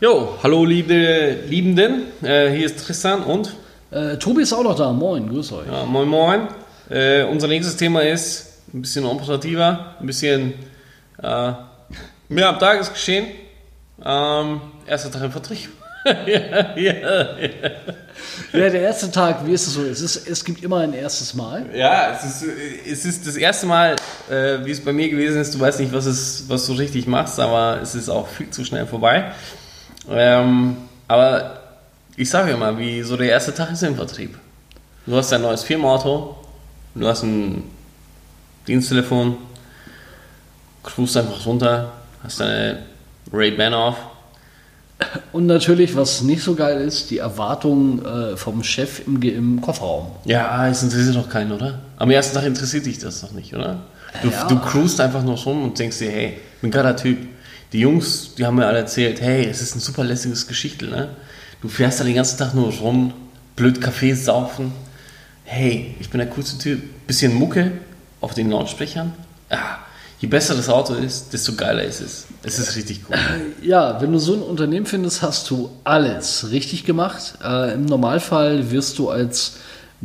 Jo, hallo liebe Liebenden, äh, hier ist Tristan und Äh, Tobi ist auch noch da. Moin, grüß euch. ja, moin moin. Äh, unser nächstes Thema ist ein bisschen operativer, ein bisschen äh, mehr am Tagesgeschehen. Ähm, erster Tag im Vertrieb. ja, ja, Ja, der erste Tag, wie ist es so? Es, ist, es gibt immer ein erstes Mal. ja, es ist, es ist das erste Mal, äh, wie es bei mir gewesen ist. Du weißt nicht, was, es, was du richtig machst, aber es ist auch viel zu schnell vorbei. Ähm, aber ich sage ja mal, wie so der erste Tag ist im Vertrieb. Du hast dein neues Firmenauto, du hast ein Diensttelefon, cruist einfach runter, hast deine Ray-Ban auf. Und natürlich, was nicht so geil ist, die Erwartungen äh, vom Chef im, im Kofferraum. Ja, es interessiert doch keinen, oder? Am ersten Tag interessiert dich das doch nicht, oder? Du, Ja. du cruist einfach nur rum und denkst dir, hey, ich bin geiler Typ. Die Jungs, die haben mir alle erzählt, hey, es ist ein super lässiges Geschichtel, ne? Du fährst da den ganzen Tag nur rum, blöd Kaffee saufen. Hey, ich bin der coolste Typ. Bisschen Mucke auf den Lautsprechern. Ja, je besser das Auto ist, desto geiler ist es. Es ist richtig cool. Ja, wenn du so ein Unternehmen findest, hast du alles richtig gemacht. Äh, Im Normalfall wirst du als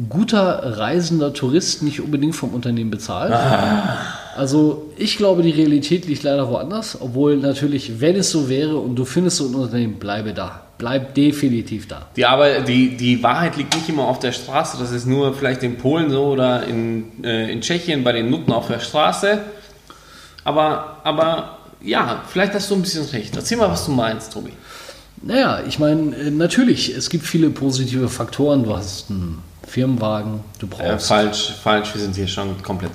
guter reisender Tourist nicht unbedingt vom Unternehmen bezahlt. Also ich glaube, die Realität liegt leider woanders, obwohl natürlich, wenn es so wäre und du findest so ein Unternehmen, bleibe da. Bleib definitiv da. Die, Arbeit, die, die Wahrheit liegt nicht immer auf der Straße. Das ist nur vielleicht in Polen so oder in, äh, in Tschechien bei den Nutten auf der Straße. Aber, aber ja, vielleicht hast du ein bisschen recht. Erzähl mal, was du meinst, Tobi. Naja, ich meine, äh, natürlich, es gibt viele positive Faktoren. Du hast einen Firmenwagen, du Äh, brauchst falsch, falsch. Wir sind hier schon komplett